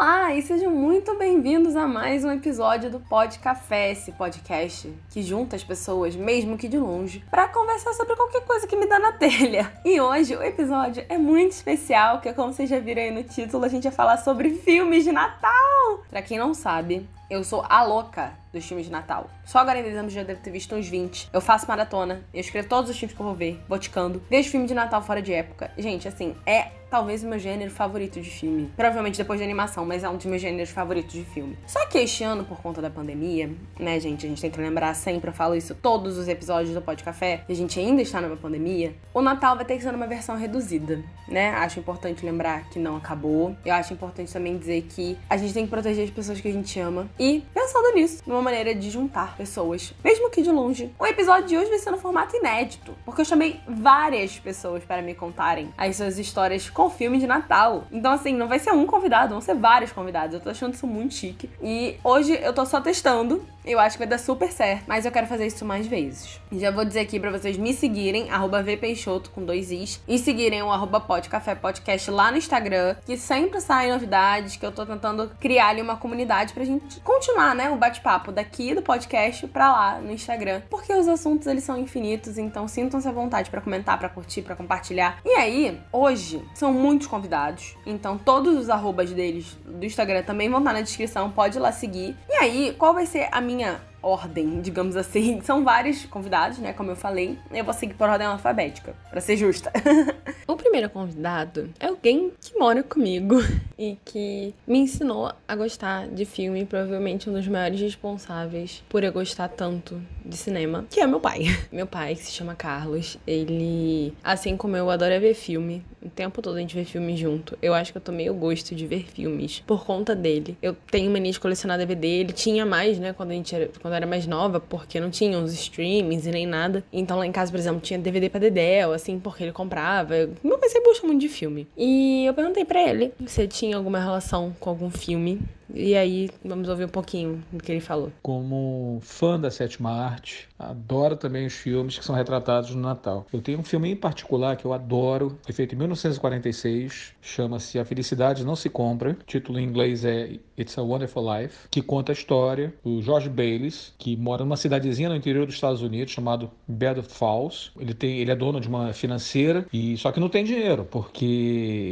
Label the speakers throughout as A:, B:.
A: Olá e sejam muito bem-vindos a mais um episódio do Pod Café, esse podcast que junta as pessoas, mesmo que de longe, para conversar sobre qualquer coisa que me dá na telha. E hoje o episódio é muito especial, que como vocês já viram aí no título, a gente vai falar sobre filmes de Natal. Para quem não sabe, eu sou a louca dos filmes de Natal. Só agora em dezembro já devo ter visto uns 20. Eu faço maratona, eu escrevo todos os filmes que eu vou ver, boticando. Vejo filme de Natal fora de época. Gente, assim, é talvez o meu gênero favorito de filme. Provavelmente depois de animação, mas é um dos meus gêneros favoritos de filme. Só que este ano, por conta da pandemia, né, gente, a gente tem que lembrar sempre, eu falo isso todos os episódios do Pod Café, e a gente ainda está numa pandemia, o Natal vai ter que ser numa versão reduzida, né? Acho importante lembrar que não acabou. Eu acho importante também dizer que a gente tem que proteger as pessoas que a gente ama e pensando nisso, numa maneira de juntar pessoas, mesmo que de longe. O episódio de hoje vai ser no formato inédito, porque eu chamei várias pessoas para me contarem as suas histórias com filme de Natal. Então, assim, não vai ser um convidado, vão ser vários convidados. Eu tô achando isso muito chique. E hoje eu tô só testando. Eu acho que vai dar super certo, mas eu quero fazer isso mais vezes. Já vou dizer aqui para vocês me seguirem, arroba vpeixoto com dois is, e seguirem o arroba podcast lá no Instagram, que sempre saem novidades, que eu tô tentando criar ali uma comunidade pra gente continuar, né, o bate-papo daqui do podcast pra lá no Instagram. Porque os assuntos, eles são infinitos, então sintam-se à vontade para comentar, para curtir, para compartilhar. E aí, hoje, são muitos convidados, então todos os arrobas deles do Instagram também vão estar na descrição, pode ir lá seguir. E aí, qual vai ser a minha ordem, digamos assim. São vários convidados, né? Como eu falei. Eu vou seguir por ordem alfabética, para ser justa. o primeiro convidado é alguém que mora comigo e que me ensinou a gostar de filme, provavelmente um dos maiores responsáveis por eu gostar tanto de cinema, que é meu pai. Meu pai, que se chama Carlos, ele, assim como eu, adora ver filme. O tempo todo a gente vê filme junto. Eu acho que eu tomei o gosto de ver filmes por conta dele. Eu tenho mania de colecionar DVD, ele tinha mais, né, quando a gente era, quando eu era mais nova, porque não tinha uns streamings e nem nada. Então lá em casa, por exemplo, tinha DVD pra Dedel, assim, porque ele comprava. Meu pai sempre gostou muito de filme. E eu perguntei para ele se tinha alguma relação com algum filme e aí, vamos ouvir um pouquinho do que ele falou.
B: Como fã da sétima arte, adoro também os filmes que são retratados no Natal. Eu tenho um filme em particular que eu adoro, foi feito em 1946, chama-se A Felicidade Não Se Compra. O título em inglês é It's a Wonderful Life, que conta a história do George Bayless, que mora numa cidadezinha no interior dos Estados Unidos chamado Bedford Falls. Ele tem, ele é dono de uma financeira e só que não tem dinheiro, porque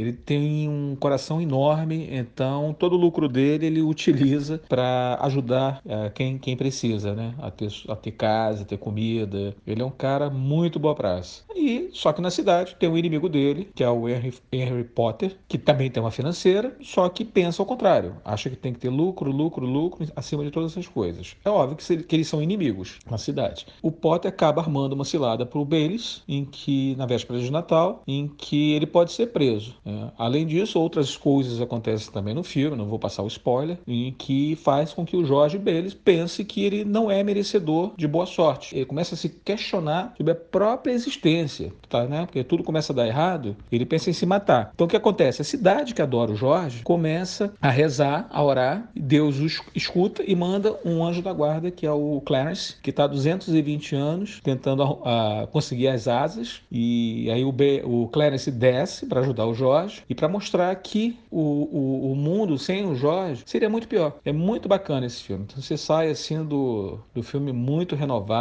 B: ele tem um coração enorme, então todo o lucro dele ele utiliza para ajudar é, quem, quem precisa, né? A ter, a ter casa, a ter comida. Ele é um cara muito boa praça. E só que na cidade tem um inimigo dele, que é o Henry, Henry Potter, que também tem uma financeira, só que pensa ao contrário. Acha que tem que ter lucro, lucro, lucro acima de todas essas coisas. É óbvio que, que eles são inimigos na cidade. O Potter acaba armando uma cilada para o Baylis, em que na véspera de Natal, em que ele pode ser preso. É. Além disso, outras coisas acontecem também no filme. Não vou passar o spoiler em que faz com que o Jorge Bayless pense que ele não é merecedor de boa sorte. Ele começa a se questionar sobre a própria existência, tá, né? Porque tudo começa a dar errado, ele pensa em se matar. Então o que acontece? A cidade que adora o Jorge começa a rezar, a orar, Deus o escuta e manda um anjo da guarda, que é o Clarence, que está há 220 anos tentando a, a conseguir as asas, e aí o, B, o Clarence desce para ajudar o Jorge e para mostrar que o, o, o mundo sem o Jorge seria muito pior. É muito bacana esse filme. Então você sai assim do, do filme muito renovado,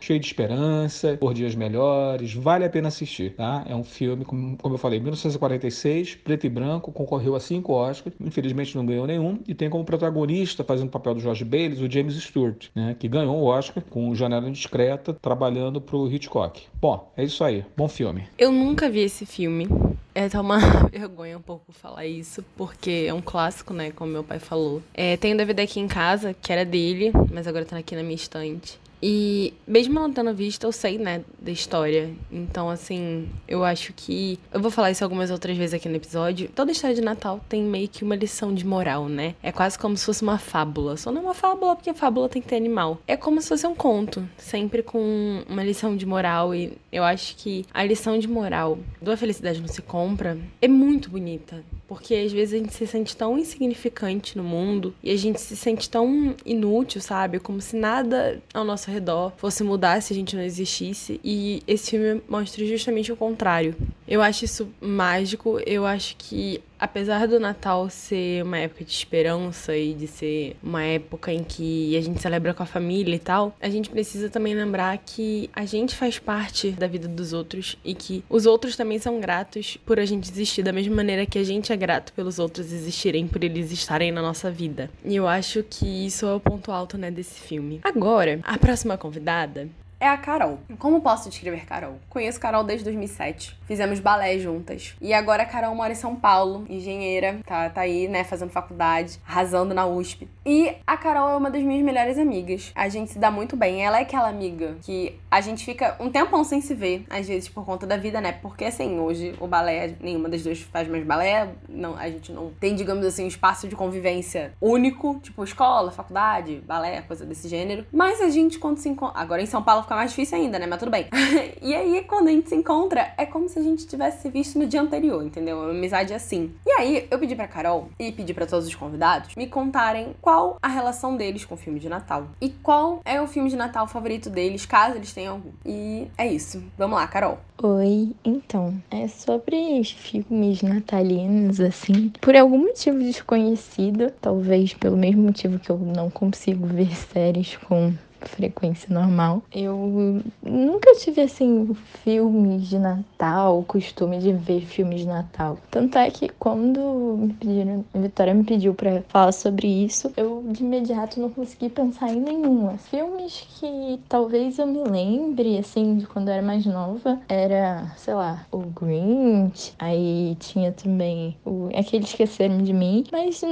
B: cheio de esperança, por dias melhores, vale a pena assistir, tá? É um filme, como, como eu falei, 1946, preto e branco, concorreu a cinco Oscars, infelizmente não ganhou nenhum, e tem como protagonista, fazendo o papel do George Bayless, o James Stewart, né? Que ganhou o Oscar com Janela Indiscreta, trabalhando pro Hitchcock. Bom, é isso aí. Bom filme.
A: Eu nunca vi esse filme. É até uma vergonha um pouco falar isso, porque é um clássico, né? Como meu pai falou. É, tem um DVD aqui em casa, que era dele, mas agora tá aqui na minha estante. E mesmo não tendo visto, eu sei, né, da história. Então, assim, eu acho que. Eu vou falar isso algumas outras vezes aqui no episódio. Toda história de Natal tem meio que uma lição de moral, né? É quase como se fosse uma fábula. Só não é uma fábula porque a fábula tem que ter animal. É como se fosse um conto, sempre com uma lição de moral. E eu acho que a lição de moral do A Felicidade Não Se Compra é muito bonita. Porque às vezes a gente se sente tão insignificante no mundo e a gente se sente tão inútil, sabe? Como se nada ao nosso redor fosse mudar se a gente não existisse. E esse filme mostra justamente o contrário. Eu acho isso mágico. Eu acho que apesar do Natal ser uma época de esperança e de ser uma época em que a gente celebra com a família e tal, a gente precisa também lembrar que a gente faz parte da vida dos outros e que os outros também são gratos por a gente existir da mesma maneira que a gente é grato pelos outros existirem, por eles estarem na nossa vida. E eu acho que isso é o ponto alto, né, desse filme. Agora, a próxima convidada é a Carol. Como posso descrever Carol? Conheço Carol desde 2007. Fizemos balé juntas. E agora a Carol mora em São Paulo, engenheira, tá, tá aí, né, fazendo faculdade, arrasando na USP. E a Carol é uma das minhas melhores amigas. A gente se dá muito bem. Ela é aquela amiga que a gente fica um tempão sem se ver, às vezes por conta da vida, né? Porque assim, hoje o balé, nenhuma das duas faz mais balé, não, a gente não tem, digamos assim, um espaço de convivência único, tipo escola, faculdade, balé, coisa desse gênero. Mas a gente, quando se encontra. Agora em São Paulo fica mais difícil ainda, né? Mas tudo bem. e aí, quando a gente se encontra, é como se a gente tivesse visto no dia anterior, entendeu? Uma amizade assim. E aí, eu pedi pra Carol e pedi para todos os convidados me contarem qual a relação deles com o filme de Natal. E qual é o filme de Natal favorito deles, caso eles tenham algum. E é isso. Vamos lá, Carol.
C: Oi, então, é sobre filmes natalinos, assim, por algum motivo desconhecido, talvez pelo mesmo motivo que eu não consigo ver séries com frequência normal. Eu nunca tive assim filmes de Natal, costume de ver filmes de Natal. Tanto é que quando me pediram, a Vitória me pediu para falar sobre isso, eu de imediato não consegui pensar em nenhuma. Filmes que talvez eu me lembre assim de quando eu era mais nova, era, sei lá, o Grinch, aí tinha também o aquele esqueceram de mim, mas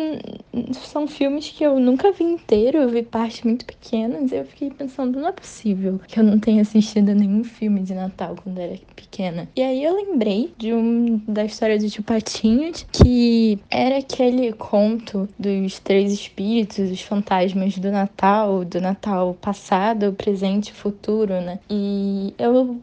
C: são filmes que eu nunca vi inteiro, eu vi partes muito pequenas, eu fiquei fiquei pensando, não é possível que eu não tenha assistido nenhum filme de Natal quando era pequena. E aí eu lembrei de um da história de Tio Patinhas, que era aquele conto dos três espíritos, os fantasmas do Natal, do Natal passado, presente e futuro, né? E eu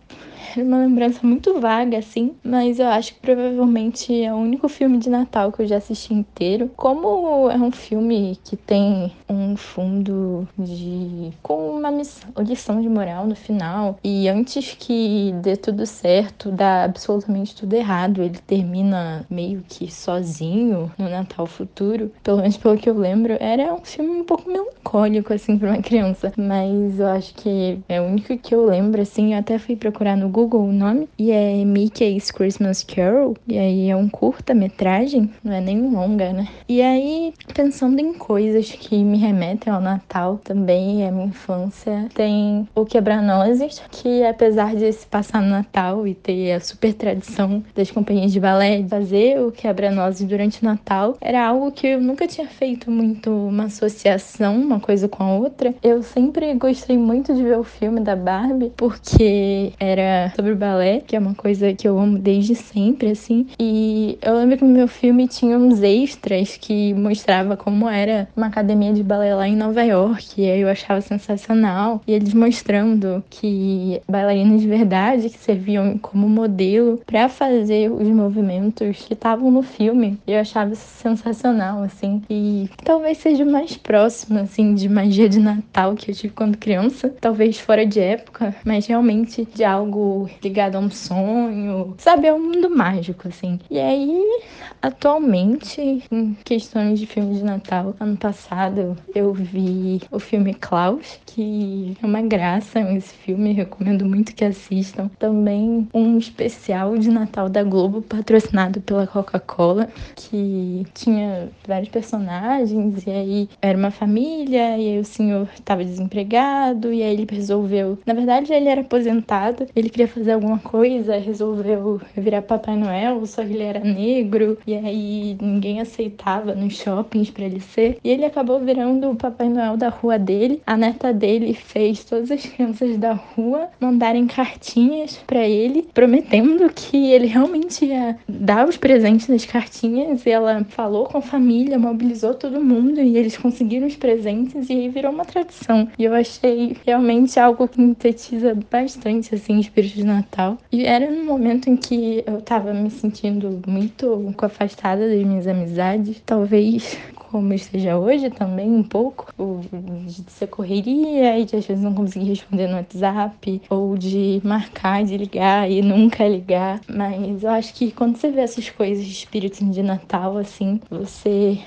C: era uma lembrança muito vaga, assim, mas eu acho que provavelmente é o único filme de Natal que eu já assisti inteiro. Como é um filme que tem um fundo de. com uma missão, lição de moral no final, e antes que dê tudo certo, dá absolutamente tudo errado. Ele termina meio que sozinho no Natal futuro, pelo menos pelo que eu lembro. Era um filme um pouco melancólico, assim, pra uma criança, mas eu acho que é o único que eu lembro, assim. Eu até fui procurar no Google o nome, e é Mickey's Christmas Carol, e aí é um curta-metragem, não é nem longa, né? E aí, pensando em coisas que me remetem ao Natal também, a minha infância, tem o Quebra-Nozes, que apesar de se passar no Natal e ter a super tradição das companhias de balé fazer o Quebra-Nozes durante o Natal, era algo que eu nunca tinha feito muito uma associação, uma coisa com a outra. Eu sempre gostei muito de ver o filme da Barbie, porque era sobre balé, que é uma coisa que eu amo desde sempre, assim. E eu lembro que no meu filme tinha uns extras que mostrava como era uma academia de balé lá em Nova York. E aí eu achava sensacional. E eles mostrando que bailarinas de verdade que serviam como modelo para fazer os movimentos que estavam no filme. Eu achava sensacional, assim. E talvez seja o mais próximo, assim, de magia de Natal que eu tive quando criança. Talvez fora de época, mas realmente de algo ligado a um sonho, sabe? É um mundo mágico, assim. E aí, atualmente, em questões de filme de Natal, ano passado eu vi o filme Klaus, que é uma graça esse filme, recomendo muito que assistam. Também um especial de Natal da Globo, patrocinado pela Coca-Cola, que tinha vários personagens, e aí era uma família, e aí o senhor estava desempregado, e aí ele resolveu. Na verdade, ele era aposentado, ele queria fazer alguma coisa, resolveu virar Papai Noel, só que ele era negro, e aí ninguém aceitava nos shoppings para ele ser. E ele acabou virando o Papai Noel da rua dele. A neta dele fez todas as crianças da rua mandarem cartinhas para ele, prometendo que ele realmente ia dar os presentes das cartinhas. E ela falou com a família, mobilizou todo mundo e eles conseguiram os presentes e aí virou uma tradição. E eu achei realmente algo que sintetiza bastante assim, espírito de Natal. E era no momento em que eu tava me sentindo muito afastada das minhas amizades, talvez
D: como esteja hoje também, um pouco, de ser correria e de às vezes não conseguir responder no WhatsApp, ou de marcar de ligar e nunca ligar. Mas eu acho que quando você vê essas coisas de espírito de Natal, assim, você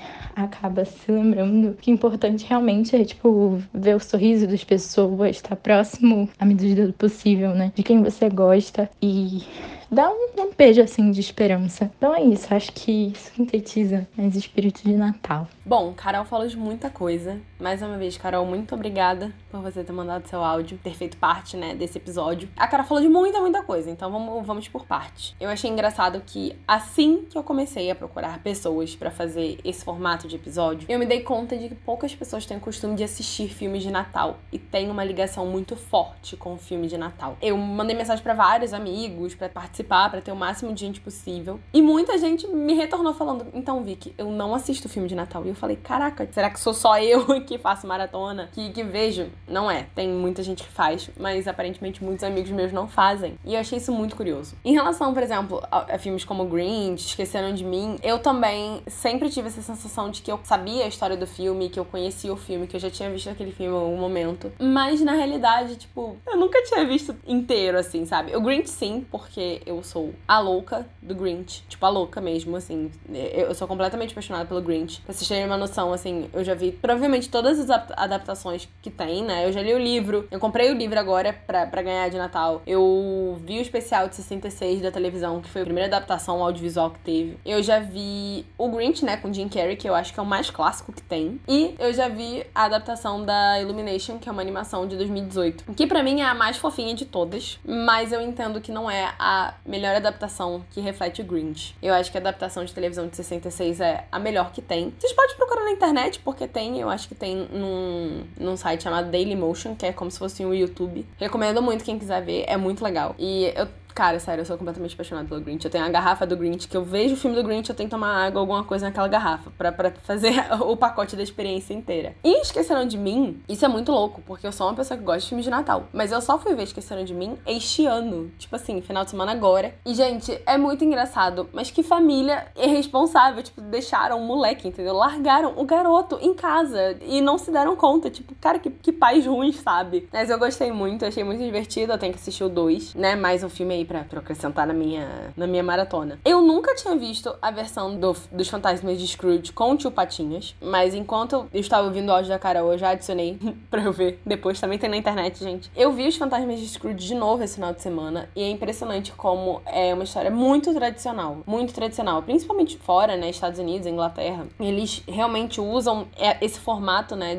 D: acaba se lembrando que o importante realmente é, tipo, ver o sorriso das pessoas, estar próximo à medida do possível, né? De quem você gosta e dá um, um beijo assim de esperança. Então é isso, acho que sintetiza mais espírito de Natal.
A: Bom, Carol falou de muita coisa. Mais uma vez, Carol, muito obrigada por você ter mandado seu áudio, ter feito parte, né, desse episódio. A Carol falou de muita, muita coisa, então vamos, vamos por parte. Eu achei engraçado que assim que eu comecei a procurar pessoas para fazer esse formato de episódio, eu me dei conta de que poucas pessoas têm o costume de assistir filmes de Natal e tem uma ligação muito forte com o filme de Natal. Eu mandei mensagem para vários amigos para participar, para ter o máximo de gente possível, e muita gente me retornou falando: "Então, Vicky, eu não assisto filme de Natal". E eu falei: "Caraca, será que sou só eu que faço maratona, que que vejo?" Não é, tem muita gente que faz, mas aparentemente muitos amigos meus não fazem. E eu achei isso muito curioso. Em relação, por exemplo, a, a filmes como Grinch, Esqueceram de Mim, eu também sempre tive essa sensação de que eu sabia a história do filme, que eu conhecia o filme, que eu já tinha visto aquele filme em algum momento. Mas na realidade, tipo, eu nunca tinha visto inteiro, assim, sabe? O Grinch sim, porque eu sou a louca do Grinch. Tipo, a louca mesmo, assim. Eu sou completamente apaixonada pelo Grinch. Pra vocês terem uma noção, assim, eu já vi provavelmente todas as adaptações que tem, né? Eu já li o livro. Eu comprei o livro agora pra, pra ganhar de Natal. Eu vi o especial de 66 da televisão, que foi a primeira adaptação audiovisual que teve. Eu já vi o Grinch, né, com Jim Carrey, que eu acho que é o mais clássico que tem. E eu já vi a adaptação da Illumination, que é uma animação de 2018. Que para mim é a mais fofinha de todas. Mas eu entendo que não é a melhor adaptação que reflete o Grinch. Eu acho que a adaptação de televisão de 66 é a melhor que tem. Vocês podem procurar na internet, porque tem, eu acho que tem num, num site chamado Dailymotion, que é como se fosse um YouTube. Recomendo muito quem quiser ver, é muito legal. E eu Cara, sério, eu sou completamente apaixonada pelo Grinch. Eu tenho a garrafa do Grinch, que eu vejo o filme do Grinch, eu tenho que tomar água, alguma coisa naquela garrafa, pra, pra fazer o pacote da experiência inteira. E Esqueceram de Mim, isso é muito louco, porque eu sou uma pessoa que gosta de filmes de Natal. Mas eu só fui ver Esqueceram de Mim este ano. Tipo assim, final de semana agora. E, gente, é muito engraçado, mas que família irresponsável. Tipo, deixaram o moleque, entendeu? Largaram o garoto em casa e não se deram conta. Tipo, cara, que, que pais ruins, sabe? Mas eu gostei muito, achei muito divertido. Eu tenho que assistir o 2, né? Mais um filme aí aí pra, pra acrescentar na minha, na minha maratona. Eu nunca tinha visto a versão do, dos Fantasmas de Scrooge com o tio Patinhas, mas enquanto eu estava ouvindo o áudio da Carol, eu já adicionei pra eu ver depois. Também tem na internet, gente. Eu vi os Fantasmas de Scrooge de novo esse final de semana e é impressionante como é uma história muito tradicional. Muito tradicional. Principalmente fora, né? Estados Unidos, Inglaterra. Eles realmente usam é, esse formato, né?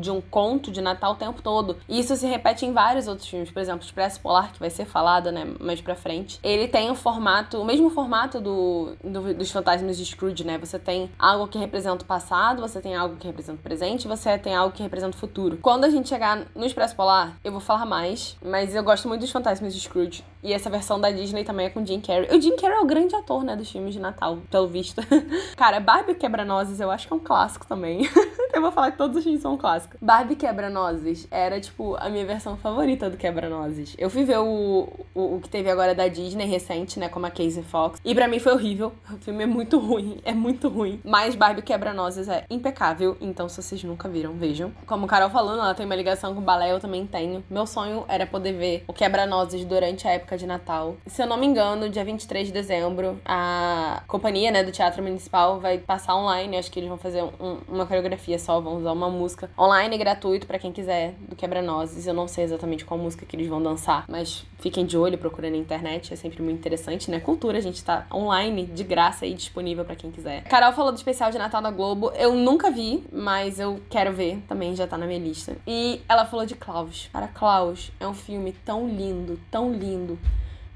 A: de um conto de Natal o tempo todo. E isso se repete em vários outros filmes. Por exemplo, Expresso Polar, que vai ser falado, né? Mas pra frente, ele tem o formato, o mesmo formato do, do, dos fantasmas de Scrooge, né? Você tem algo que representa o passado, você tem algo que representa o presente, você tem algo que representa o futuro. Quando a gente chegar no Expresso Polar, eu vou falar mais, mas eu gosto muito dos fantasmas de Scrooge. E essa versão da Disney também é com Jim Carrey. O Jim Carrey é o grande ator, né, dos filmes de Natal, pelo visto. Cara, Barbie Quebra-Nozes eu acho que é um clássico também. eu vou falar que todos os filmes são clássicos. Barbie Quebra-Nozes era, tipo, a minha versão favorita do Quebra-Nozes. Eu fui ver o, o, o que teve agora da Disney recente, né? Como a Casey Fox. E para mim foi horrível. O filme é muito ruim. É muito ruim. Mas Barbie Quebra-Nozes é impecável. Então, se vocês nunca viram, vejam. Como Carol falando, ela tem uma ligação com o balé, eu também tenho. Meu sonho era poder ver o Quebra-Nozes durante a época de Natal. Se eu não me engano, dia 23 de dezembro, a companhia, né, do Teatro Municipal vai passar online. Acho que eles vão fazer um, uma coreografia só, vão usar uma música online gratuito para quem quiser do Quebra-Nozes. Eu não sei exatamente qual música que eles vão dançar, mas fiquem de olho, procurem na internet, é sempre muito interessante, né? Cultura, a gente tá online, de graça e disponível para quem quiser. Carol falou do especial de Natal da Globo, eu nunca vi, mas eu quero ver, também já tá na minha lista. E ela falou de Klaus. Para Klaus, é um filme tão lindo, tão lindo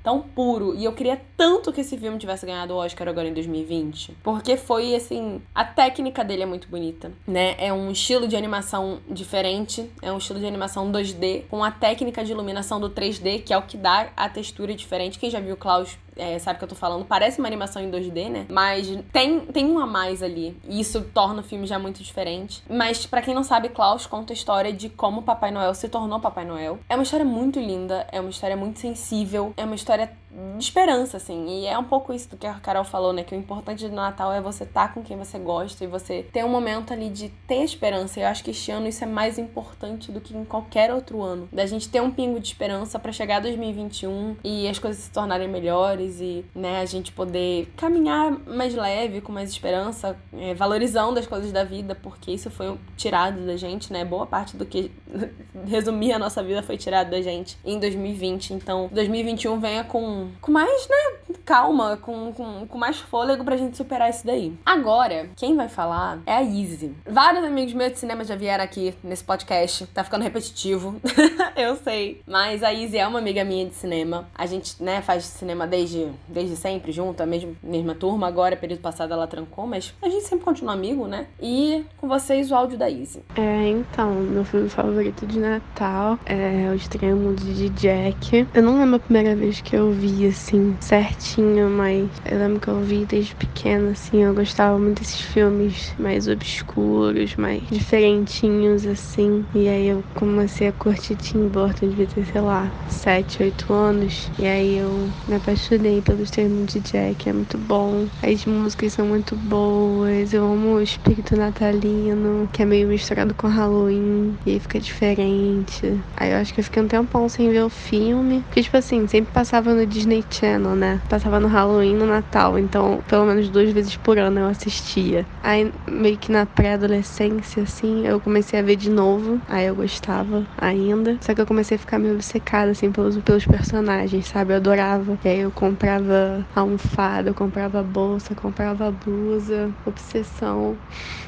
A: tão puro. E eu queria tanto que esse filme tivesse ganhado o Oscar agora em 2020. Porque foi, assim, a técnica dele é muito bonita, né? É um estilo de animação diferente, é um estilo de animação 2D, com a técnica de iluminação do 3D, que é o que dá a textura diferente. Quem já viu Klaus é, sabe o que eu tô falando? Parece uma animação em 2D, né? Mas tem, tem um a mais ali. E isso torna o filme já muito diferente. Mas para quem não sabe, Klaus conta a história de como Papai Noel se tornou Papai Noel. É uma história muito linda, é uma história muito sensível, é uma história de esperança, assim. E é um pouco isso do que a Carol falou, né? Que o importante do Natal é você estar tá com quem você gosta e você ter um momento ali de ter esperança. E eu acho que este ano isso é mais importante do que em qualquer outro ano. Da gente ter um pingo de esperança para chegar 2021 e as coisas se tornarem melhores e, né, a gente poder caminhar mais leve, com mais esperança, é, valorizando as coisas da vida, porque isso foi tirado da gente, né? Boa parte do que resumia a nossa vida foi tirado da gente em 2020. Então, 2021 venha com, com mais, né, calma, com, com, com mais fôlego pra gente superar isso daí. Agora, quem vai falar é a Izzy. Vários amigos meus de cinema já vieram aqui nesse podcast. Tá ficando repetitivo. eu sei. Mas a Izzy é uma amiga minha de cinema. A gente, né, faz cinema desde, desde sempre junto, a mesma, mesma turma. Agora, período passado, ela trancou, mas a gente sempre continua amigo, né? E com vocês o áudio da Izzy.
E: É, então, meu filme favorito de Natal é O Mundo de Jack. Eu não lembro a primeira vez que eu vi, assim, certinho, mas eu lembro que eu vi desde pequena, assim. Eu gostava muito desses filmes mais obscuros, mais diferentinhos, assim. E aí eu comecei a curtir Tim Burton, devia ter, sei lá, 7, 8 anos. E aí eu me apaixonei pelo Estranho Mundo de Jack. É muito bom. As músicas são muito boas. Eu amo o espírito natalino, que é meio misturado com Halloween. E aí fica diferente. Aí eu acho que eu fiquei um tempão sem ver o filme. Porque, tipo assim, sempre passava no Disney Channel, né? Passava no Halloween no Natal. Então, pelo menos duas vezes por ano eu assistia. Aí, meio que na pré-adolescência, assim, eu comecei a ver de novo. Aí eu gostava ainda. Só que eu comecei a ficar meio obcecada, assim, pelos, pelos personagens, sabe? Eu adorava. E aí eu comprava almofada, eu comprava bolsa, comprava blusa. Obsessão.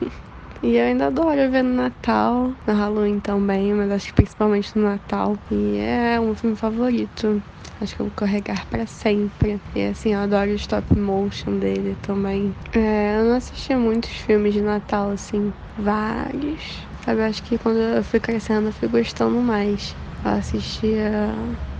E: E eu ainda adoro ver no Natal, no Halloween também, mas acho que principalmente no Natal. E é um filme favorito. Acho que eu vou carregar para sempre. E assim, eu adoro o stop motion dele também. É, eu não assisti muitos filmes de Natal, assim, vários. Sabe, acho que quando eu fui crescendo eu fui gostando mais. Eu assistia.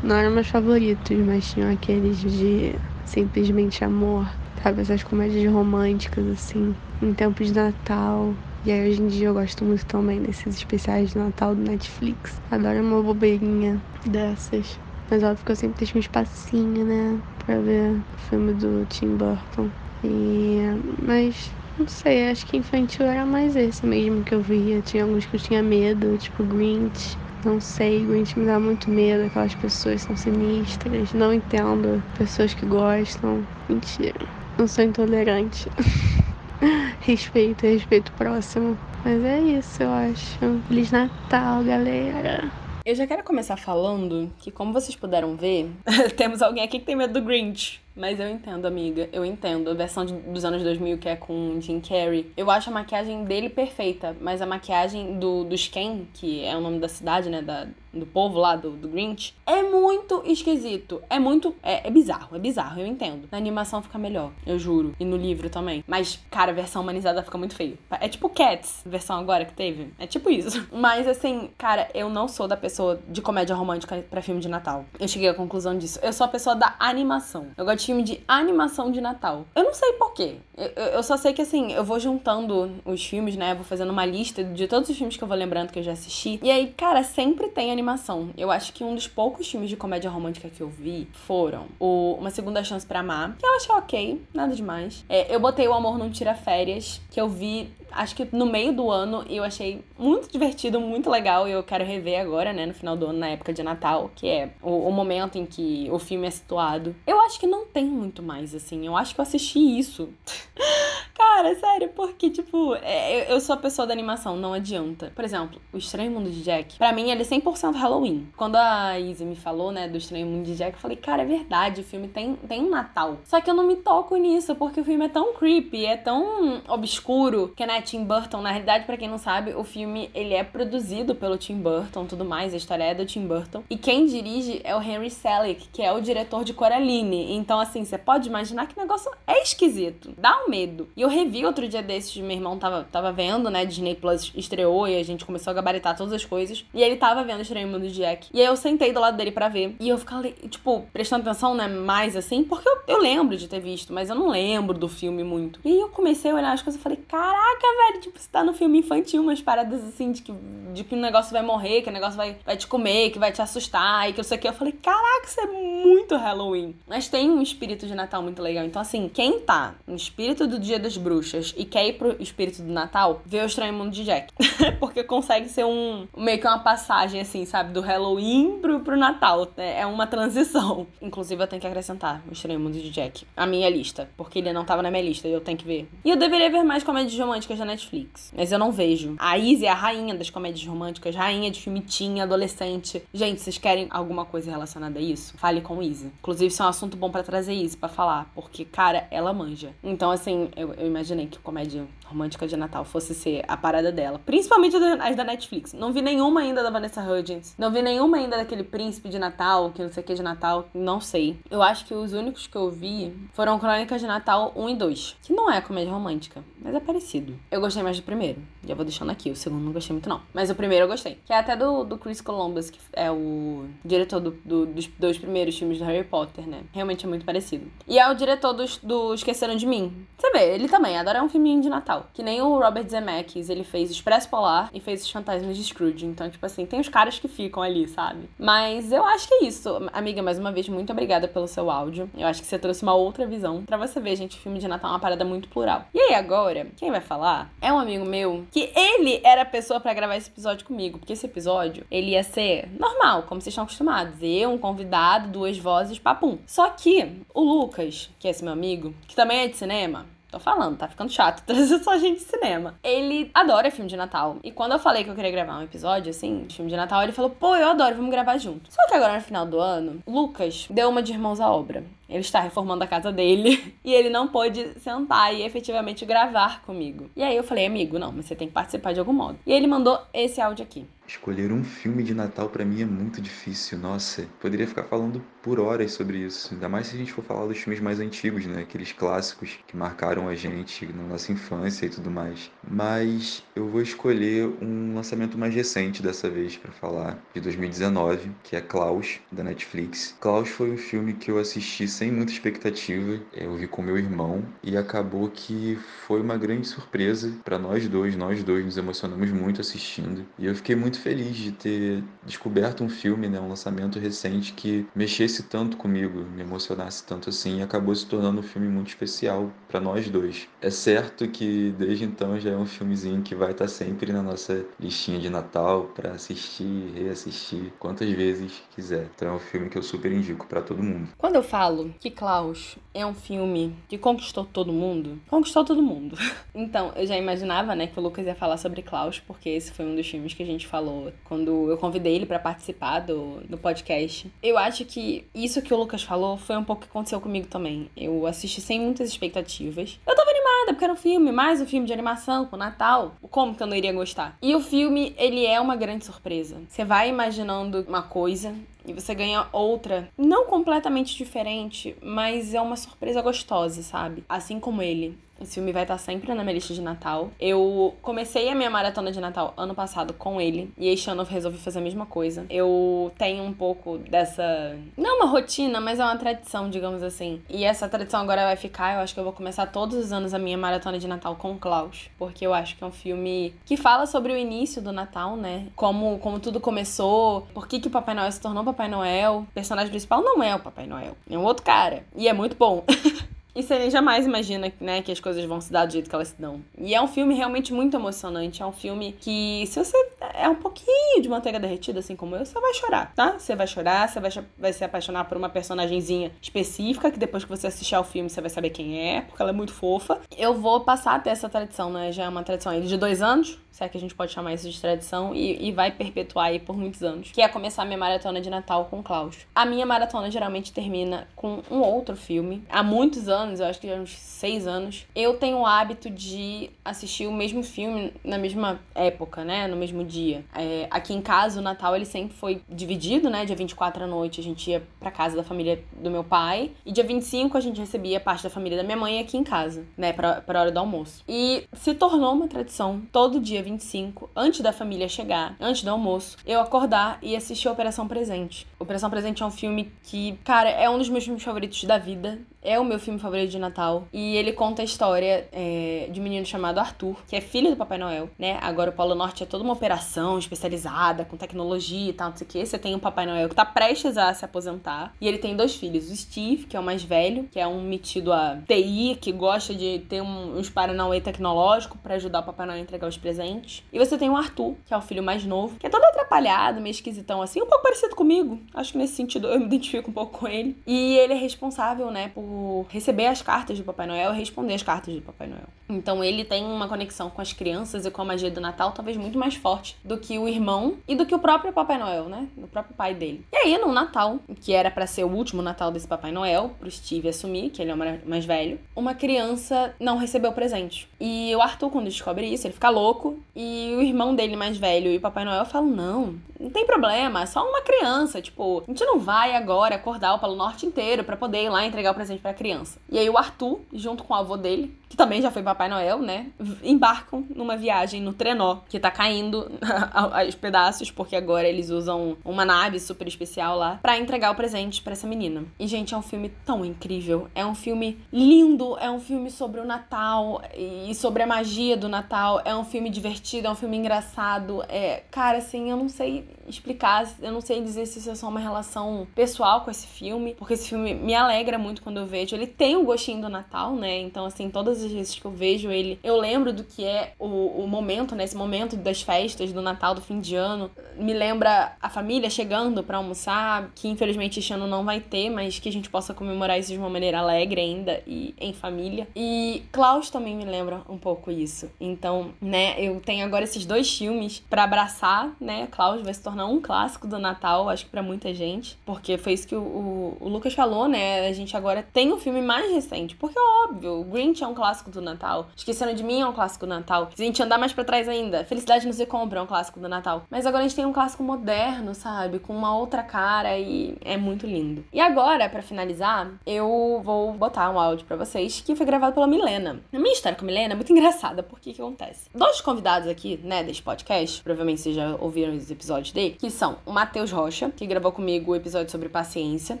E: Não eram meus favoritos, mas tinham aqueles de simplesmente amor. Sabe, essas comédias românticas, assim, em tempos de Natal. E aí hoje em dia eu gosto muito também desses especiais de Natal do Netflix. Adoro uma bobeirinha dessas. Mas óbvio que eu sempre deixo um espacinho, né? Pra ver o filme do Tim Burton. E. Mas. Não sei, acho que infantil era mais esse mesmo que eu via. Tinha alguns que eu tinha medo, tipo Grinch. Não sei, Grinch me dá muito medo, aquelas pessoas são sinistras. Não entendo pessoas que gostam. Mentira. Não sou intolerante. respeito, respeito próximo. Mas é isso, eu acho. Feliz Natal, galera.
A: Eu já quero começar falando que, como vocês puderam ver, temos alguém aqui que tem medo do Grinch. Mas eu entendo, amiga. Eu entendo. A versão de, dos anos 2000, que é com Jim Carrey. Eu acho a maquiagem dele perfeita. Mas a maquiagem do, dos Ken, que é o nome da cidade, né? Da, do povo lá, do, do Grinch, é muito esquisito. É muito. É, é, bizarro, é bizarro, eu entendo. Na animação fica melhor, eu juro. E no livro também. Mas, cara, a versão humanizada fica muito feio. É tipo Cats, versão agora que teve. É tipo isso. Mas, assim, cara, eu não sou da pessoa de comédia romântica para filme de Natal. Eu cheguei à conclusão disso. Eu sou a pessoa da animação. Eu gosto de filme de animação de Natal. Eu não sei porquê. Eu, eu só sei que, assim, eu vou juntando os filmes, né? Eu vou fazendo uma lista de todos os filmes que eu vou lembrando que eu já assisti. E aí, cara, sempre tem animação. Eu acho que um dos poucos filmes de comédia romântica que eu vi foram o Uma Segunda Chance para Amar, que eu achei ok, nada demais. É, eu botei O Amor Não Tira Férias, que eu vi acho que no meio do ano eu achei muito divertido, muito legal e eu quero rever agora, né, no final do ano, na época de Natal, que é o, o, momento em que o filme é situado. Eu acho que não tem muito mais, assim, eu acho que eu assisti isso. Cara, sério, porque, tipo, é, eu sou a pessoa da animação, não adianta. Por exemplo, O Estranho Mundo de Jack, pra mim ele é 100% Halloween. Quando a Izzy me falou, né, do Estranho Mundo de Jack, eu falei, cara, é verdade, o filme tem, tem um Natal. Só que eu não me toco nisso, porque o filme é tão creepy, é tão obscuro, que, né, Tim Burton, na realidade, para quem não sabe, o filme ele é produzido pelo Tim Burton, tudo mais, a história é do Tim Burton. E quem dirige é o Henry Selick, que é o diretor de Coraline. Então, assim, você pode imaginar que o negócio é esquisito, dá um medo. E eu revi vi outro dia desses, meu irmão tava, tava vendo, né? Disney Plus estreou e a gente começou a gabaritar todas as coisas. E ele tava vendo Estranho Mundo de Jack. E aí eu sentei do lado dele para ver. E eu ficava, tipo, prestando atenção, né? Mais assim, porque eu, eu lembro de ter visto, mas eu não lembro do filme muito. E aí eu comecei a olhar as coisas e falei, caraca, velho, tipo, você tá no filme infantil, umas paradas assim de que, de que o negócio vai morrer, que o negócio vai, vai te comer, que vai te assustar e que não sei o que. Eu falei, caraca, isso é muito Halloween. Mas tem um espírito de Natal muito legal. Então, assim, quem tá no espírito do Dia das Bruxas e quer ir pro espírito do Natal, vê o Estranho Mundo de Jack. Porque consegue ser um meio que uma passagem, assim, sabe? Do Halloween pro, pro Natal. É uma transição. Inclusive, eu tenho que acrescentar o Estranho Mundo de Jack. A minha lista. Porque ele não tava na minha lista e eu tenho que ver. E eu deveria ver mais comédias românticas da Netflix. Mas eu não vejo. A Izzy é a rainha das comédias românticas, rainha de filme teen, adolescente. Gente, vocês querem alguma coisa relacionada a isso? Fale com Izzy. Inclusive, isso é um assunto bom para trazer Izzy para falar. Porque, cara, ela manja. Então, assim, eu, eu imaginei que comédia romântica de Natal fosse ser a parada dela. Principalmente as da Netflix. Não vi nenhuma ainda da Vanessa Hudgens. Não vi nenhuma ainda daquele príncipe de Natal, que não sei o que de Natal. Não sei. Eu acho que os únicos que eu vi foram Crônicas de Natal 1 e 2. Que não é comédia romântica, mas é parecido. Eu gostei mais do primeiro. Já vou deixando aqui. O segundo não gostei muito, não. Mas o primeiro eu gostei. Que é até do, do Chris Columbus, que é o diretor do, do, dos dois primeiros filmes do Harry Potter, né? Realmente é muito parecido. E é o diretor dos, do Esqueceram de Mim. Você vê, ele também adora um filminho de Natal. Que nem o Robert Zemeckis, ele fez Expresso Polar e fez Os Fantasmas de Scrooge. Então, tipo assim, tem os caras que ficam ali, sabe? Mas eu acho que é isso. Amiga, mais uma vez, muito obrigada pelo seu áudio. Eu acho que você trouxe uma outra visão para você ver, gente, filme de Natal é uma parada muito plural. E aí, agora, quem vai falar é um amigo meu que ele era a pessoa para gravar esse episódio comigo. Porque esse episódio, ele ia ser normal, como vocês estão acostumados. Eu, um convidado, duas vozes, papum. Só que o Lucas, que é esse meu amigo, que também é de cinema, Tô falando, tá ficando chato trazer só gente de cinema. Ele adora filme de Natal. E quando eu falei que eu queria gravar um episódio, assim, de filme de Natal, ele falou, pô, eu adoro, vamos gravar junto. Só que agora no final do ano, Lucas deu uma de irmãos à obra. Ele está reformando a casa dele e ele não pôde sentar e efetivamente gravar comigo. E aí eu falei, amigo, não, mas você tem que participar de algum modo. E ele mandou esse áudio aqui.
F: Escolher um filme de Natal para mim é muito difícil. Nossa, poderia ficar falando por horas sobre isso. Ainda mais se a gente for falar dos filmes mais antigos, né? Aqueles clássicos que marcaram a gente na nossa infância e tudo mais. Mas eu vou escolher um lançamento mais recente dessa vez para falar, de 2019, que é Klaus, da Netflix. Klaus foi um filme que eu assisti sem muita expectativa. Eu vi com meu irmão e acabou que foi uma grande surpresa para nós dois. Nós dois nos emocionamos muito assistindo. E eu fiquei muito feliz de ter descoberto um filme, né, um lançamento recente que mexesse tanto comigo, me emocionasse tanto assim e acabou se tornando um filme muito especial para nós dois. É certo que desde então já é um filmezinho que vai estar tá sempre na nossa listinha de Natal para assistir, reassistir quantas vezes quiser. Então é um filme que eu super indico para todo mundo.
A: Quando eu falo que Klaus é um filme que conquistou todo mundo, conquistou todo mundo. então, eu já imaginava, né, que o Lucas ia falar sobre Klaus, porque esse foi um dos filmes que a gente falou quando eu convidei ele para participar do, do podcast. Eu acho que isso que o Lucas falou foi um pouco que aconteceu comigo também. Eu assisti sem muitas expectativas. Eu tava animada, porque era um filme, mais um filme de animação com Natal. Como que eu não iria gostar? E o filme, ele é uma grande surpresa. Você vai imaginando uma coisa e você ganha outra, não completamente diferente, mas é uma surpresa gostosa, sabe? Assim como ele. Esse filme vai estar sempre na minha lista de Natal. Eu comecei a minha maratona de Natal ano passado com ele. E este ano eu resolvi fazer a mesma coisa. Eu tenho um pouco dessa. Não uma rotina, mas é uma tradição, digamos assim. E essa tradição agora vai ficar. Eu acho que eu vou começar todos os anos a minha maratona de Natal com Klaus. Porque eu acho que é um filme que fala sobre o início do Natal, né? Como, como tudo começou, por que, que o Papai Noel se tornou Papai Noel. O personagem principal não é o Papai Noel, é um outro cara. E é muito bom. E você jamais imagina né, que as coisas vão se dar do jeito que elas se dão. E é um filme realmente muito emocionante. É um filme que, se você é um pouquinho de manteiga derretida, assim como eu, você vai chorar, tá? Você vai chorar, você vai, vai se apaixonar por uma personagemzinha específica, que depois que você assistir ao filme você vai saber quem é, porque ela é muito fofa. Eu vou passar até essa tradição, né? Já é uma tradição de dois anos, se é que a gente pode chamar isso de tradição, e, e vai perpetuar aí por muitos anos, que é começar a minha maratona de Natal com Klaus. A minha maratona geralmente termina com um outro filme. Há muitos anos, eu acho que já uns seis anos, eu tenho o hábito de assistir o mesmo filme na mesma época, né? No mesmo dia. É, aqui em casa, o Natal ele sempre foi dividido, né? Dia 24 à noite a gente ia pra casa da família do meu pai. E dia 25 a gente recebia parte da família da minha mãe aqui em casa, né? Pra, pra hora do almoço. E se tornou uma tradição, todo dia 25, antes da família chegar, antes do almoço, eu acordar e assistir Operação Presente. Operação Presente é um filme que, cara, é um dos meus filmes favoritos da vida é o meu filme favorito de Natal. E ele conta a história é, de um menino chamado Arthur, que é filho do Papai Noel, né? Agora o Polo Norte é toda uma operação especializada, com tecnologia e tal, não sei o quê. Você tem o Papai Noel que tá prestes a se aposentar. E ele tem dois filhos. O Steve, que é o mais velho, que é um metido a TI, que gosta de ter um, uns Paranauê tecnológico para ajudar o Papai Noel a entregar os presentes. E você tem o Arthur, que é o filho mais novo, que é todo atrapalhado, meio esquisitão assim, um pouco parecido comigo. Acho que nesse sentido eu me identifico um pouco com ele. E ele é responsável, né, por receber as cartas do Papai Noel e responder as cartas do Papai Noel. Então ele tem uma conexão com as crianças e com a magia do Natal talvez muito mais forte do que o irmão e do que o próprio Papai Noel, né? Do próprio pai dele. E aí, no Natal, que era para ser o último Natal desse Papai Noel, pro Steve assumir, que ele é o mais velho, uma criança não recebeu presente. E o Arthur, quando descobre isso, ele fica louco. E o irmão dele mais velho e o Papai Noel falam: não, não tem problema, é só uma criança. Tipo, a gente não vai agora acordar o Palo Norte inteiro para poder ir lá entregar o presente pra criança. E aí o Arthur, junto com o avô dele, que também já foi Papai Noel, né? Embarcam numa viagem no trenó, que tá caindo aos pedaços, porque agora eles usam uma nave super especial lá para entregar o presente para essa menina. E, gente, é um filme tão incrível. É um filme lindo, é um filme sobre o Natal e sobre a magia do Natal. É um filme divertido, é um filme engraçado. É, cara, assim, eu não sei explicar, eu não sei dizer se isso é só uma relação pessoal com esse filme, porque esse filme me alegra muito quando eu vejo. Ele tem o gostinho do Natal, né? Então, assim, todas todas as vezes que eu vejo ele, eu lembro do que é o, o momento, né? Esse momento das festas, do Natal, do fim de ano. Me lembra a família chegando para almoçar, que infelizmente este ano não vai ter, mas que a gente possa comemorar isso de uma maneira alegre ainda e em família. E Klaus também me lembra um pouco isso. Então, né, eu tenho agora esses dois filmes para abraçar, né? Klaus vai se tornar um clássico do Natal, acho que para muita gente, porque foi isso que o, o, o Lucas falou, né? A gente agora tem um filme mais recente, porque óbvio, o Grinch é um clássico clássico do Natal. Esqueceram de mim é um clássico do Natal. Se a gente andar mais para trás ainda, Felicidade não se compra é um clássico do Natal. Mas agora a gente tem um clássico moderno, sabe? Com uma outra cara e é muito lindo. E agora, para finalizar, eu vou botar um áudio para vocês que foi gravado pela Milena. A minha história com a Milena é muito engraçada, porque que acontece? Dois convidados aqui, né, desse podcast, provavelmente vocês já ouviram os episódios dele, que são o Matheus Rocha, que gravou comigo o episódio sobre paciência,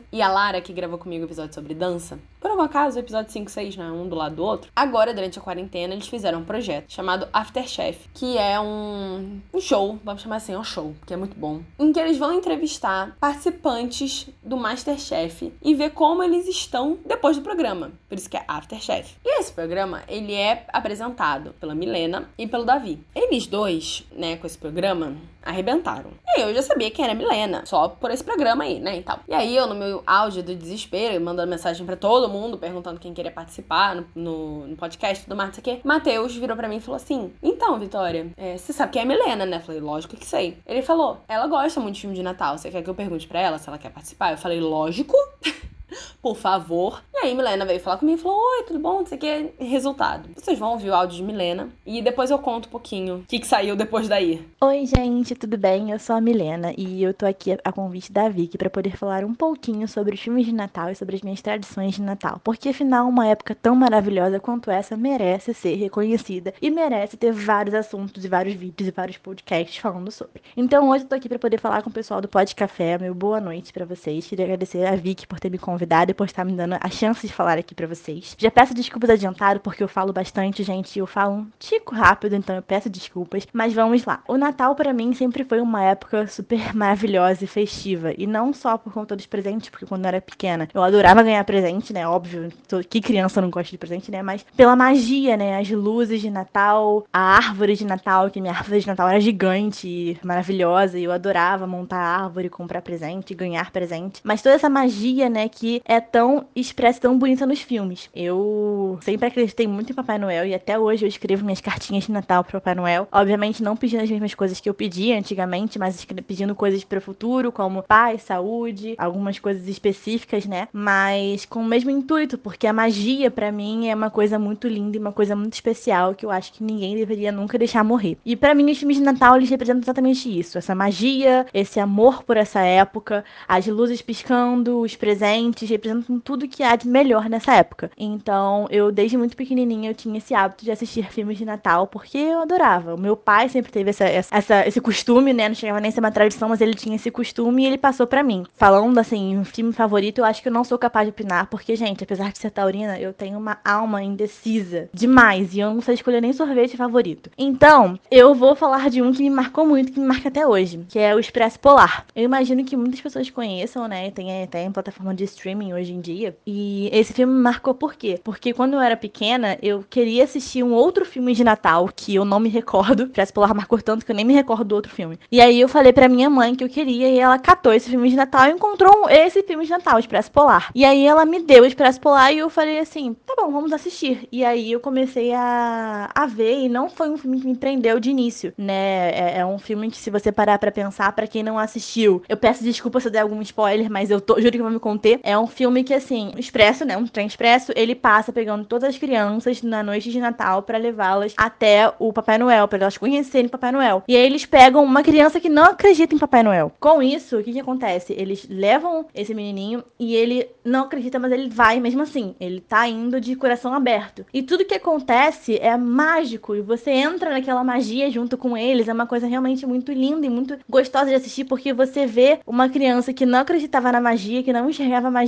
A: e a Lara, que gravou comigo o episódio sobre dança. Por algum acaso, o episódio 5 e 6, né, um do lado do outro. Agora, durante a quarentena, eles fizeram um projeto chamado Afterchef, que é um, um show, vamos chamar assim, é um show, que é muito bom, em que eles vão entrevistar participantes do Masterchef e ver como eles estão depois do programa. Por isso que é Afterchef. E esse programa, ele é apresentado pela Milena e pelo Davi. Eles dois, né, com esse programa, arrebentaram. E eu já sabia quem era Milena, só por esse programa aí, né, e tal. E aí eu, no meu auge do desespero, mandando mensagem para todo mundo, perguntando quem queria participar no, no, no podcast e tudo mais, não sei o quê, Matheus virou para mim e falou assim, então, Vitória, é, você sabe quem é Milena, né? Eu falei, lógico que sei. Ele falou, ela gosta muito de filme de Natal, você quer que eu pergunte para ela se ela quer participar? Eu falei, lógico. por favor. E aí Milena veio falar comigo e falou: Oi, tudo bom? Não sei o que. Resultado. Vocês vão ouvir o áudio de Milena e depois eu conto um pouquinho o que, que saiu depois daí.
D: Oi, gente, tudo bem? Eu sou a Milena e eu tô aqui a convite da Vicky para poder falar um pouquinho sobre os filmes de Natal e sobre as minhas tradições de Natal. Porque afinal, uma época tão maravilhosa quanto essa merece ser reconhecida e merece ter vários assuntos e vários vídeos e vários podcasts falando sobre. Então hoje eu tô aqui para poder falar com o pessoal do Pod Café. Meu boa noite para vocês. Queria agradecer a Vicky por ter me convidado convidada e por estar me dando a chance de falar aqui para vocês. Já peço desculpas adiantado porque eu falo bastante, gente, eu falo um tico rápido, então eu peço desculpas, mas vamos lá. O Natal para mim sempre foi uma época super maravilhosa e festiva, e não só por conta dos presentes, porque quando eu era pequena, eu adorava ganhar presente, né? Óbvio, que criança não gosta de presente, né? Mas pela magia, né? As luzes de Natal, a árvore de Natal, que minha árvore de Natal era gigante, maravilhosa, e eu adorava montar árvore, comprar presente, ganhar presente. Mas toda essa magia, né, que é tão expressa, tão bonita nos filmes. Eu sempre acreditei muito em Papai Noel e até hoje eu escrevo minhas cartinhas de Natal pro Papai Noel. Obviamente não pedindo as mesmas coisas que eu pedia antigamente, mas pedindo coisas para o futuro, como paz, saúde, algumas coisas específicas, né? Mas com o mesmo intuito, porque a magia para mim é uma coisa muito linda e uma coisa muito especial que eu acho que ninguém deveria nunca deixar morrer. E para mim os filmes de Natal eles representam exatamente isso, essa magia, esse amor por essa época, as luzes piscando, os presentes, representam tudo que há de melhor nessa época. Então, eu desde muito pequenininha eu tinha esse hábito de assistir filmes de Natal porque eu adorava. O meu pai sempre teve essa, essa esse costume, né? Não chegava nem a ser uma tradição, mas ele tinha esse costume e ele passou para mim. Falando assim, um filme favorito, eu acho que eu não sou capaz de opinar, porque, gente, apesar de ser taurina, eu tenho uma alma indecisa demais e eu não sei escolher nem sorvete favorito. Então, eu vou falar de um que me marcou muito, que me marca até hoje, que é o Expresso Polar. Eu imagino que muitas pessoas conheçam, né? Tem até em plataforma de streaming hoje em dia. E esse filme me marcou por quê? Porque quando eu era pequena, eu queria assistir um outro filme de Natal que eu não me recordo. Expresso Polar marcou tanto que eu nem me recordo do outro filme. E aí eu falei pra minha mãe que eu queria e ela catou esse filme de Natal e encontrou esse filme de Natal, Expresso Polar. E aí ela me deu o Expresso Polar e eu falei assim: tá bom, vamos assistir. E aí eu comecei a, a ver e não foi um filme que me prendeu de início, né? É, é um filme que, se você parar pra pensar, para quem não assistiu, eu peço desculpa se eu der algum spoiler, mas eu tô, juro que vou me conter. É um filme que, assim, expresso, né? Um trem expresso, ele passa pegando todas as crianças na noite de Natal para levá-las até o Papai Noel, para elas conhecerem Papai Noel. E aí eles pegam uma criança que não acredita em Papai Noel. Com isso, o que que acontece? Eles levam esse menininho e ele não acredita, mas ele vai mesmo assim. Ele tá indo de coração aberto. E tudo que acontece é mágico e você entra naquela magia junto com eles. É uma coisa realmente muito linda e muito gostosa de assistir porque você vê uma criança que não acreditava na magia, que não enxergava magia,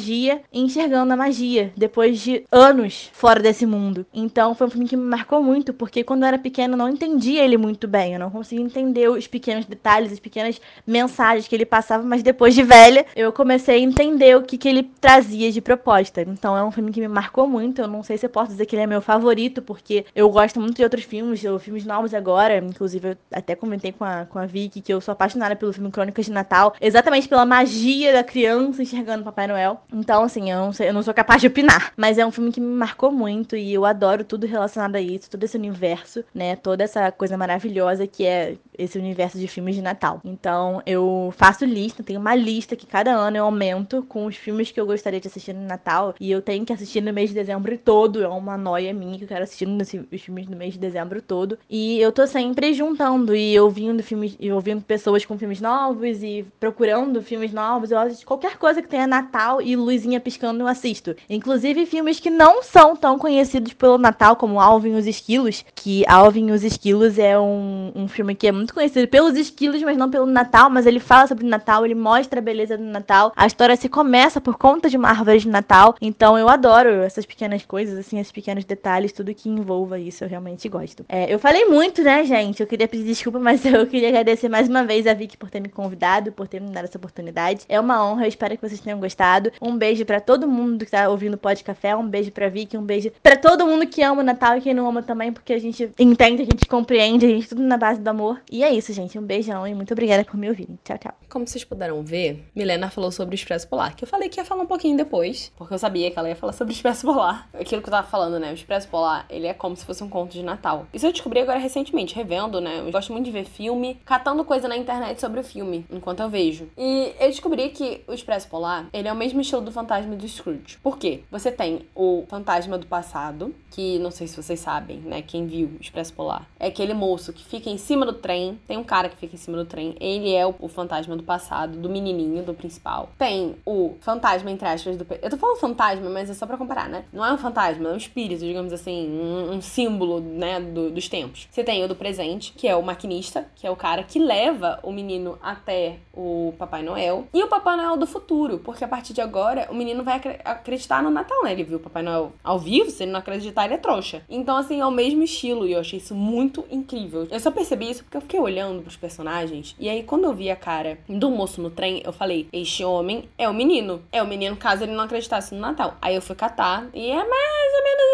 D: enxergando a magia depois de anos fora desse mundo. Então foi um filme que me marcou muito porque quando eu era pequena eu não entendia ele muito bem. Eu não conseguia entender os pequenos detalhes, as pequenas mensagens que ele passava, mas depois de velha eu comecei a entender o que, que ele trazia de proposta. Então é um filme que me marcou muito. Eu não sei se eu posso dizer que ele é meu favorito, porque eu gosto muito de outros filmes, ou filmes novos agora. Inclusive, eu até comentei com a, com a Vicky que eu sou apaixonada pelo filme Crônicas de Natal, exatamente pela magia da criança enxergando Papai Noel. Então, assim, eu não, sei, eu não sou capaz de opinar. Mas é um filme que me marcou muito e eu adoro tudo relacionado a isso, todo esse universo, né? Toda essa coisa maravilhosa que é esse universo de filmes de Natal. Então, eu faço lista, tenho uma lista que cada ano eu aumento com os filmes que eu gostaria de assistir no Natal. E eu tenho que assistir no mês de dezembro todo. É uma noia minha que eu quero assistir nos filmes no mês de dezembro todo. E eu tô sempre juntando e ouvindo filmes, e ouvindo pessoas com filmes novos e procurando filmes novos. Eu assisto qualquer coisa que tenha Natal e luzinha piscando, eu assisto. Inclusive filmes que não são tão conhecidos pelo Natal, como Alvin e os Esquilos. Que Alvin e os Esquilos é um, um filme que é muito conhecido pelos esquilos, mas não pelo Natal. Mas ele fala sobre o Natal, ele mostra a beleza do Natal. A história se começa por conta de uma árvore de Natal. Então eu adoro essas pequenas coisas, assim, esses pequenos detalhes, tudo que envolva isso, eu realmente gosto. É, eu falei muito, né, gente? Eu queria pedir desculpa, mas eu queria agradecer mais uma vez a Vicky por ter me convidado, por ter me dado essa oportunidade. É uma honra, eu espero que vocês tenham gostado. Um beijo para todo mundo que tá ouvindo o Pod Café, um beijo pra Vicky, um beijo para todo mundo que ama o Natal e quem não ama também, porque a gente entende, a gente compreende, a gente tudo na base do amor. E é isso, gente. Um beijão e muito obrigada por me ouvirem. Tchau, tchau.
A: Como vocês puderam ver, Milena falou sobre o Expresso Polar, que eu falei que ia falar um pouquinho depois, porque eu sabia que ela ia falar sobre o Expresso Polar. Aquilo que eu tava falando, né? O Expresso Polar, ele é como se fosse um conto de Natal. Isso eu descobri agora recentemente, revendo, né? Eu gosto muito de ver filme, catando coisa na internet sobre o filme, enquanto eu vejo. E eu descobri que o Expresso Polar, ele é o mesmo estilo do Fantasma do Scrooge. Por quê? Você tem o Fantasma do Passado, que não sei se vocês sabem, né? Quem viu o Expresso Polar. É aquele moço que fica em cima do trem. Tem um cara que fica em cima do trem. Ele é o, o fantasma do passado, do menininho, do principal. Tem o fantasma, entre aspas, do. Eu tô falando fantasma, mas é só pra comparar, né? Não é um fantasma, é um espírito, digamos assim, um, um símbolo, né, do, dos tempos. Você tem o do presente, que é o maquinista, que é o cara que leva o menino até o Papai Noel. E o Papai Noel do futuro, porque a partir de agora o menino vai acreditar no Natal, né? Ele viu o Papai Noel ao vivo, se ele não acreditar, ele é trouxa. Então, assim, é o mesmo estilo e eu achei isso muito incrível. Eu só percebi isso porque eu fiquei olhando pros personagens e aí quando eu vi a cara do moço no trem, eu falei: Este homem é o menino. É o menino caso ele não acreditasse no Natal. Aí eu fui catar e é mais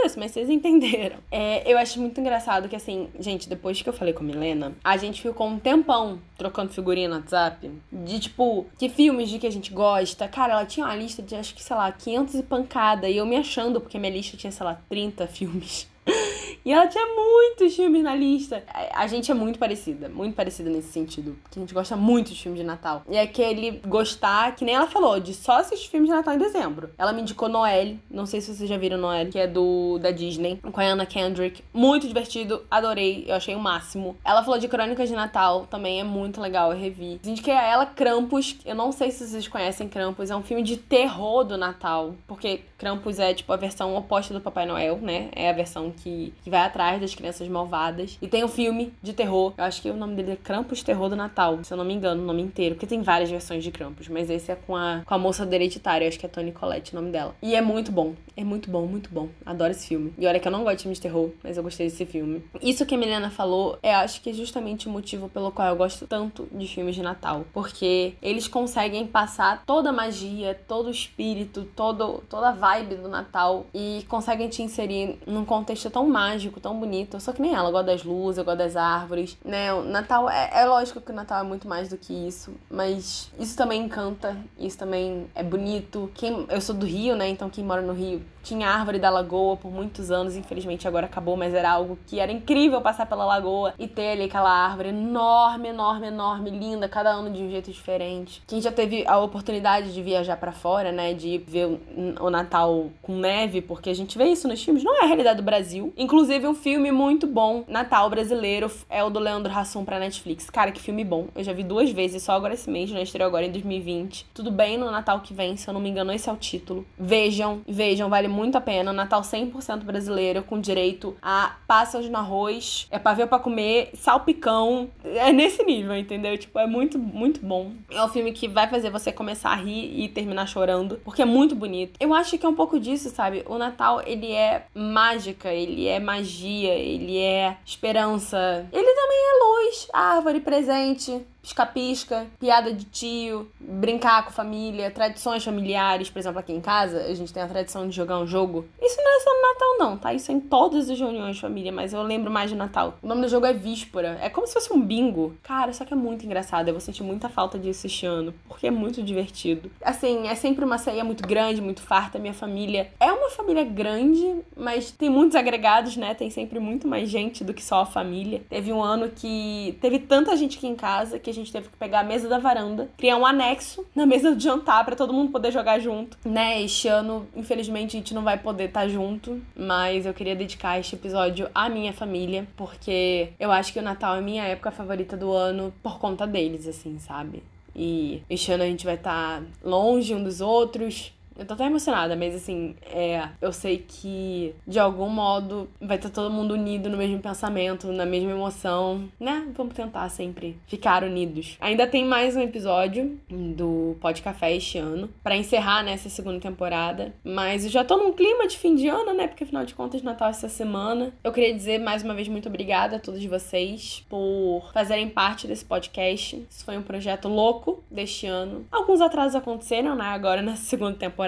A: isso, mas vocês entenderam. É, eu acho muito engraçado que, assim, gente, depois que eu falei com a Milena, a gente ficou um tempão trocando figurinha no WhatsApp de, tipo, que filmes de que a gente gosta. Cara, ela tinha uma lista de, acho que, sei lá, 500 e pancada. E eu me achando, porque minha lista tinha, sei lá, 30 filmes. E ela tinha muitos filmes na lista. A gente é muito parecida, muito parecida nesse sentido. Porque a gente gosta muito de filmes de Natal. E é aquele gostar, que nem ela falou, de só assistir filmes de Natal em dezembro. Ela me indicou Noelle, não sei se vocês já viram Noelle, que é do da Disney, com a Anna Kendrick. Muito divertido, adorei, eu achei o máximo. Ela falou de Crônicas de Natal, também é muito legal, eu revi. Indiquei a ela Krampus, eu não sei se vocês conhecem Krampus, é um filme de terror do Natal. Porque Krampus é tipo a versão oposta do Papai Noel, né? É a versão que, que vai atrás das crianças malvadas. E tem um filme de terror, eu acho que o nome dele é Krampus Terror do Natal, se eu não me engano, o nome inteiro. Porque tem várias versões de Krampus, mas esse é com a, com a moça do hereditário, acho que é Tony Collette o nome dela. E é muito bom, é muito bom, muito bom. Adoro esse filme. E olha que eu não gosto de filme de terror, mas eu gostei desse filme. Isso que a Milena falou, é acho que é justamente o motivo pelo qual eu gosto tanto de filmes de Natal. Porque eles conseguem passar toda a magia, todo o espírito, todo, toda a vibe do Natal e conseguem te inserir num contexto tão mágico, tão bonito. Sou que nem ela, eu gosto das luzes, eu gosto das árvores, né? O Natal é, é lógico que o Natal é muito mais do que isso, mas isso também encanta, isso também é bonito. Quem, eu sou do Rio, né? Então quem mora no Rio tinha árvore da lagoa por muitos anos, infelizmente agora acabou, mas era algo que era incrível passar pela lagoa e ter ali aquela árvore enorme, enorme, enorme, linda, cada ano de um jeito diferente. Quem já teve a oportunidade de viajar para fora, né, de ver o Natal com neve, porque a gente vê isso nos filmes, não é a realidade do Brasil. Inclusive um filme muito bom, Natal brasileiro, é o do Leandro Hassum pra Netflix. Cara, que filme bom. Eu já vi duas vezes, só agora esse mês, né, estreou agora em 2020. Tudo bem no Natal que vem, se eu não me engano, esse é o título. Vejam, vejam, vale muito a pena. Natal 100% brasileiro, com direito a pássaros no arroz, é pavê pra comer, salpicão. É nesse nível, entendeu? Tipo, é muito, muito bom. É um filme que vai fazer você começar a rir e terminar chorando, porque é muito bonito. Eu acho que é um pouco disso, sabe? O Natal, ele é mágica, ele é magia, ele é esperança. Ele também é luz, árvore, presente pisca-pisca, piada de tio, brincar com família, tradições familiares. Por exemplo, aqui em casa, a gente tem a tradição de jogar um jogo. Isso não é só no Natal, não, tá? Isso é em todas as reuniões de família, mas eu lembro mais de Natal. O nome do jogo é Víspora. É como se fosse um bingo. Cara, só que é muito engraçado. Eu vou sentir muita falta disso este ano, porque é muito divertido. Assim, é sempre uma ceia muito grande, muito farta. Minha família é uma família grande, mas tem muitos agregados, né? Tem sempre muito mais gente do que só a família. Teve um ano que teve tanta gente aqui em casa que a gente teve que pegar a mesa da varanda, criar um anexo na mesa do jantar para todo mundo poder jogar junto, né? Este ano, infelizmente, a gente não vai poder estar tá junto, mas eu queria dedicar este episódio à minha família, porque eu acho que o Natal é minha época favorita do ano por conta deles, assim, sabe? E este ano a gente vai estar tá longe um dos outros, eu tô até emocionada, mas assim, é, eu sei que de algum modo vai estar todo mundo unido no mesmo pensamento, na mesma emoção, né? Vamos tentar sempre ficar unidos. Ainda tem mais um episódio do Pod Café este ano para encerrar nessa segunda temporada, mas eu já tô num clima de fim de ano, né? Porque afinal de contas Natal é essa semana. Eu queria dizer mais uma vez muito obrigada a todos vocês por fazerem parte desse podcast. Isso foi um projeto louco deste ano. Alguns atrasos aconteceram, né? Agora nessa segunda temporada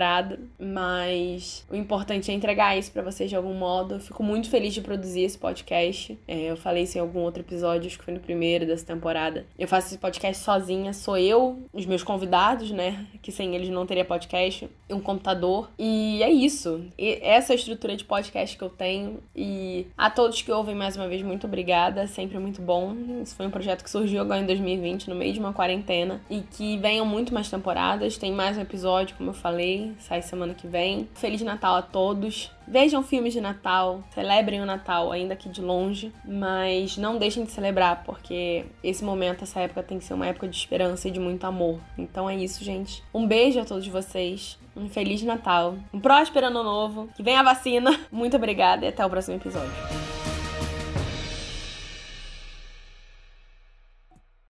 A: mas o importante é entregar isso para vocês de algum modo. Eu fico muito feliz de produzir esse podcast. É, eu falei isso em algum outro episódio, acho que foi no primeiro dessa temporada. Eu faço esse podcast sozinha, sou eu, os meus convidados, né? Que sem eles não teria podcast, um computador. E é isso. E essa é a estrutura de podcast que eu tenho. E a todos que ouvem mais uma vez, muito obrigada. Sempre muito bom. Isso foi um projeto que surgiu agora em 2020, no meio de uma quarentena. E que venham muito mais temporadas. Tem mais um episódio, como eu falei sai semana que vem. Feliz Natal a todos. Vejam filmes de Natal, celebrem o Natal ainda aqui de longe, mas não deixem de celebrar, porque esse momento, essa época tem que ser uma época de esperança e de muito amor. Então é isso, gente. Um beijo a todos vocês. Um feliz Natal, um próspero ano novo, que venha a vacina. Muito obrigada e até o próximo episódio.